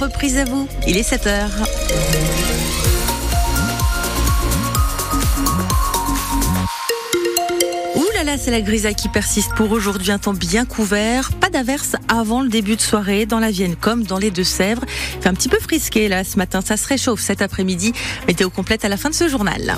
Reprise à vous, il est 7h. Ouh là là, c'est la grisaille qui persiste pour aujourd'hui. Un temps bien couvert, pas d'averse avant le début de soirée dans la Vienne comme dans les Deux-Sèvres. Fait un petit peu frisqué là ce matin, ça se réchauffe cet après-midi. Météo complète à la fin de ce journal.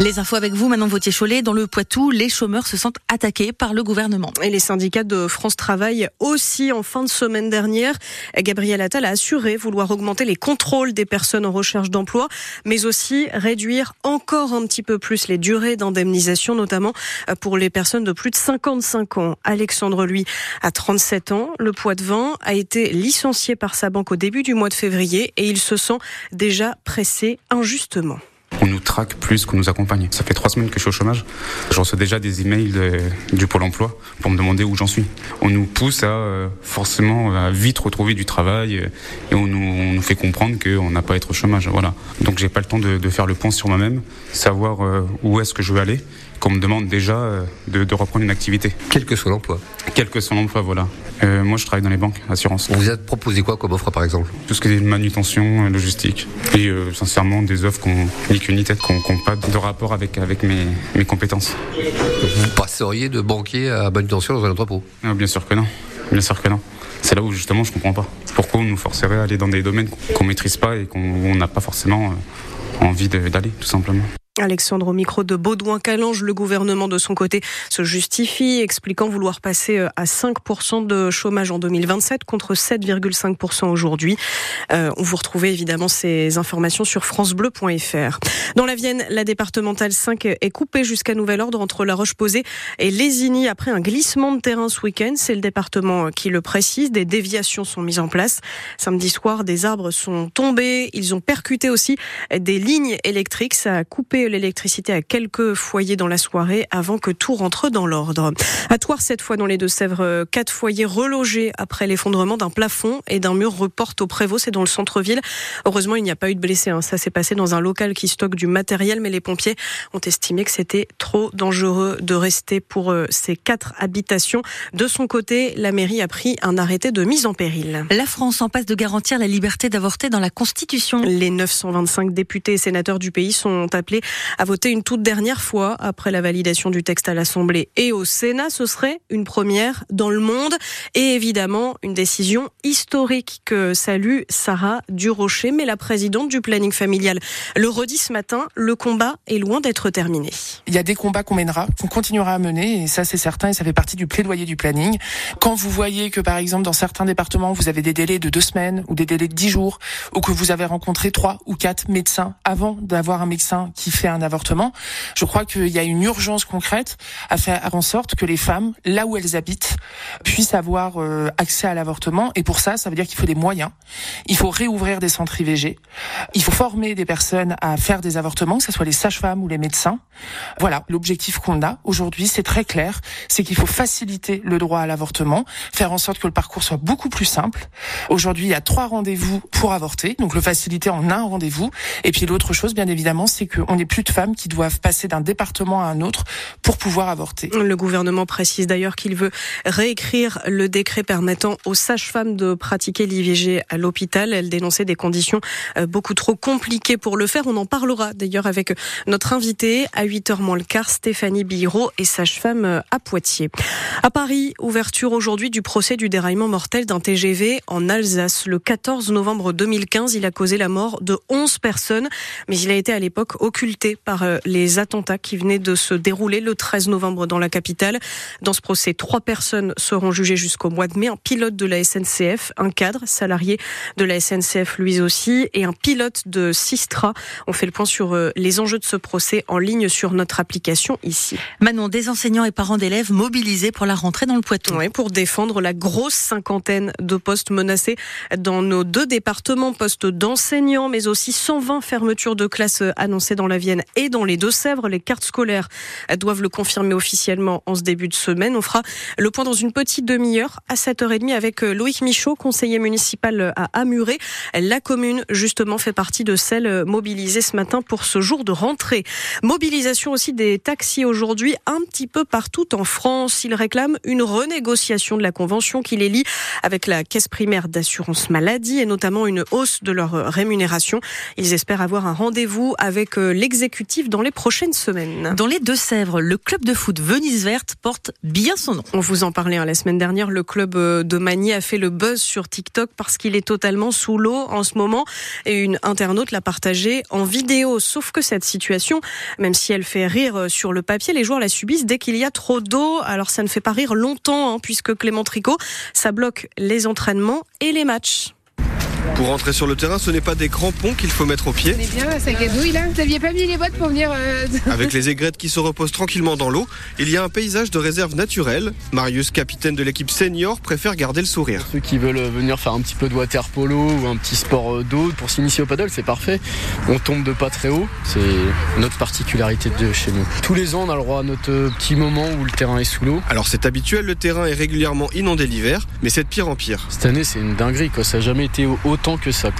Les infos avec vous, Manon Vautier-Cholet. Dans le Poitou, les chômeurs se sentent attaqués par le gouvernement. Et les syndicats de France Travail aussi en fin de semaine dernière. Gabriel Attal a assuré vouloir augmenter les contrôles des personnes en recherche d'emploi, mais aussi réduire encore un petit peu plus les durées d'indemnisation, notamment pour les personnes de plus de 55 ans. Alexandre, lui, a 37 ans. Le poids de a été licencié par sa banque au début du mois de février et il se sent déjà pressé injustement on nous traque plus qu'on nous accompagne. Ça fait trois semaines que je suis au chômage. Je reçois déjà des emails du Pôle emploi pour me demander où j'en suis. On nous pousse à euh, forcément à vite retrouver du travail et on nous, fait comprendre qu'on n'a pas à être au chômage. Voilà. Donc j'ai pas le temps de, faire le point sur moi-même, savoir euh, où est-ce que je veux aller qu'on me demande déjà euh, de, reprendre une activité. Quel que soit l'emploi Quel que soit l'emploi, voilà. Euh, moi, je travaille dans les banques, assurance. Vous vous êtes proposé quoi comme offre, par exemple? Tout ce qui est manutention, logistique. Et sincèrement, des offres qu'on ni queue ni tête, qui n'ont pas de rapport avec, avec mes, mes compétences. Vous passeriez de banquier à manutention dans un entrepôt? Ah, Bien sûr que non. Bien sûr que non. C'est là où justement je comprends pas. Pourquoi on nous forcerait à aller dans des domaines qu'on maîtrise pas et qu'on n'a pas forcément envie d'aller, tout simplement. Alexandre au micro de Baudouin-Calange, le gouvernement de son côté se justifie, expliquant vouloir passer euh, à 5% de chômage en 2027 contre 7,5% aujourd'hui. Euh, on vous retrouvez évidemment ces informations sur francebleu.fr. Dans la Vienne, la départementale 5 est coupée jusqu'à nouvel ordre entre La Roche-Posay et Lésigny après un glissement de terrain ce week-end. C'est le département qui le précise. Des déviations sont mises en place. Samedi soir, des arbres sont tombés. Ils ont percuté aussi des lignes électriques. Ça a coupé l'électricité à quelques foyers dans la soirée avant que tout rentre dans l'ordre. À Toire, cette fois dans les Deux-Sèvres, quatre foyers relogés après l'effondrement d'un plafond et d'un mur reportent au Prévost, c'est dans le centre-ville. Heureusement, il n'y a pas eu de blessés. Hein. Ça s'est passé dans un local qui stocke du matériel, mais les pompiers ont estimé que c'était trop dangereux de rester pour euh, ces quatre habitations. De son côté, la mairie a pris un arrêté de mise en péril. La France en passe de garantir la liberté d'avorter dans la Constitution. Les 925 députés et sénateurs du pays sont appelés a voté une toute dernière fois après la validation du texte à l'Assemblée et au Sénat. Ce serait une première dans le monde et évidemment une décision historique que salue Sarah Durocher, mais la présidente du planning familial le redit ce matin, le combat est loin d'être terminé. Il y a des combats qu'on mènera, qu'on continuera à mener et ça c'est certain et ça fait partie du plaidoyer du planning. Quand vous voyez que par exemple dans certains départements vous avez des délais de deux semaines ou des délais de dix jours ou que vous avez rencontré trois ou quatre médecins avant d'avoir un médecin qui fait un avortement. Je crois qu'il y a une urgence concrète à faire en sorte que les femmes, là où elles habitent, puissent avoir euh, accès à l'avortement. Et pour ça, ça veut dire qu'il faut des moyens. Il faut réouvrir des centres IVG. Il faut former des personnes à faire des avortements, que ce soit les sages-femmes ou les médecins. Voilà, l'objectif qu'on a aujourd'hui, c'est très clair, c'est qu'il faut faciliter le droit à l'avortement, faire en sorte que le parcours soit beaucoup plus simple. Aujourd'hui, il y a trois rendez-vous pour avorter, donc le faciliter en un rendez-vous. Et puis l'autre chose, bien évidemment, c'est qu'on n'est plus de femmes qui doivent passer d'un département à un autre pour pouvoir avorter. Le gouvernement précise d'ailleurs qu'il veut réécrire le décret permettant aux sages-femmes de pratiquer l'IVG à l'hôpital. Elle dénonçait des conditions euh, beaucoup trop compliquées pour le faire. On en parlera d'ailleurs avec notre invité à 8h moins le quart, Stéphanie Billot et sage-femme euh, à Poitiers. À Paris, ouverture aujourd'hui du procès du déraillement mortel d'un TGV en Alsace. Le 14 novembre 2015, il a causé la mort de 11 personnes, mais il a été à l'époque occulté par euh, les attentats qui venaient de se dérouler le 13 novembre dans la capitale. Dans ce procès, trois personnes seront jugées jusqu'au mois de mai. Un pilote de la SNCF, un cadre salarié de la SNCF lui aussi, et un pilote de Sistra. On fait le point sur euh, les enjeux de ce procès en ligne sur notre application ici. Manon, des enseignants et parents d'élèves mobilisés pour la rentrée dans le Poitou. Oui, pour défendre la grosse cinquantaine de postes menacés dans nos deux départements, postes d'enseignants, mais aussi 120 fermetures de classes annoncées dans la vie Et dans les Deux-Sèvres. Les cartes scolaires doivent le confirmer officiellement en ce début de semaine. On fera le point dans une petite demi-heure à 7h30 avec Loïc Michaud, conseiller municipal à Amuré. La commune, justement, fait partie de celles mobilisées ce matin pour ce jour de rentrée. Mobilisation aussi des taxis aujourd'hui un petit peu partout en France. Ils réclament une renégociation de la convention qui les lie avec la caisse primaire d'assurance maladie et notamment une hausse de leur rémunération. Ils espèrent avoir un rendez-vous avec euh, l'exécutif dans les prochaines semaines. Dans les Deux-Sèvres, le club de foot Venise Verte porte bien son nom. On vous en parlait hein, la semaine dernière. Le club euh, de Magny a fait le buzz sur TikTok parce qu'il est totalement sous l'eau en ce moment et une internaute l'a partagé en vidéo. Sauf que cette situation, même si elle fait rire euh, sur le papier, les joueurs la subissent dès qu'il y a trop d'eau. Alors ça ne fait pas rire longtemps hein, puisque Clément Tricot, ça bloque les entraînements et les matchs. Pour rentrer sur le terrain, ce n'est pas des crampons qu'il faut mettre au pied. On est bien, sac à douille là. Vous n'aviez pas mis les bottes pour venir. Euh... Avec les aigrettes qui se reposent tranquillement dans l'eau, il y a un paysage de réserve naturelle. Marius, capitaine de l'équipe senior, préfère garder le sourire. Ceux qui veulent venir faire un petit peu de water polo ou un petit sport euh, d'eau pour s'initier au paddle, c'est parfait. On tombe de pas très haut, c'est notre particularité de chez nous. Tous les ans, on a le droit à notre euh, petit moment où le terrain est sous l'eau. Alors c'est habituel, le terrain est régulièrement inondé l'hiver, mais c'est de pire en pire. Cette année, c'est une dinguerie, quoi. ça n'a jamais été autant que ça.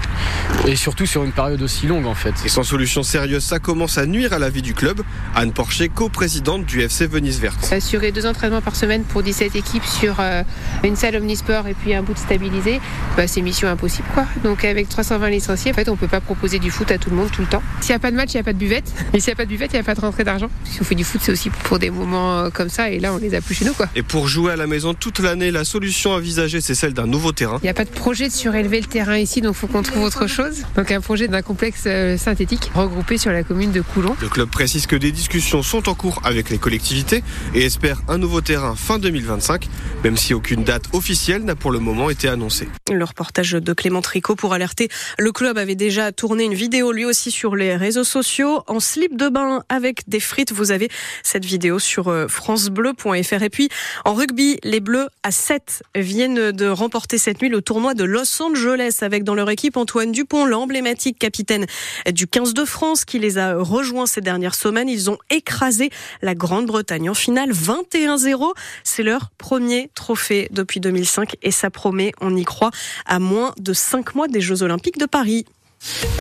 Et surtout sur une période aussi longue en fait. Et sans solution sérieuse, ça commence à nuire à la vie du club. Anne Porcher, co-présidente du FC Venise Verte. Assurer deux entraînements par semaine pour 17 équipes sur euh, une salle omnisport et puis un bout de stabilisé, bah, c'est mission impossible quoi. Donc avec 320 licenciés, en fait on peut pas proposer du foot à tout le monde tout le temps. S'il n'y a pas de match, il n'y a pas de buvette. Et s'il n'y a pas de buvette, il n'y a pas de rentrée d'argent. Si on fait du foot, c'est aussi pour des moments euh, comme ça et là on les a plus chez nous quoi. Et pour jouer à la maison toute l'année, la solution envisagée c'est celle d'un nouveau terrain. Il n'y a pas de projet de surélever le terrain ici, donc faut qu'on trouve autre chose. Donc un projet d'un complexe euh, synthétique regroupé sur la commune de Coulon. Le club précise que des discussions sont en cours avec les collectivités et espère un nouveau terrain fin 2025, même si aucune date officielle n'a pour le moment été annoncée. Le reportage de Clément Tricot pour alerter. Le club avait déjà tourné une vidéo lui aussi sur les réseaux sociaux en slip de bain avec des frites. Vous avez cette vidéo sur euh, francebleu.fr. Et puis en rugby, les Bleus à 7 viennent de remporter cette nuit le tournoi de Los Angeles avec dans leur équipe Antoine Dupont, l'emblématique capitaine du 15 de France qui les a rejoints ces dernières semaines. Ils ont écrasé la Grande-Bretagne en finale 21-0. C'est leur premier trophée depuis 2005 et ça promet, on y croit, à moins de 5 mois des Jeux Olympiques de Paris.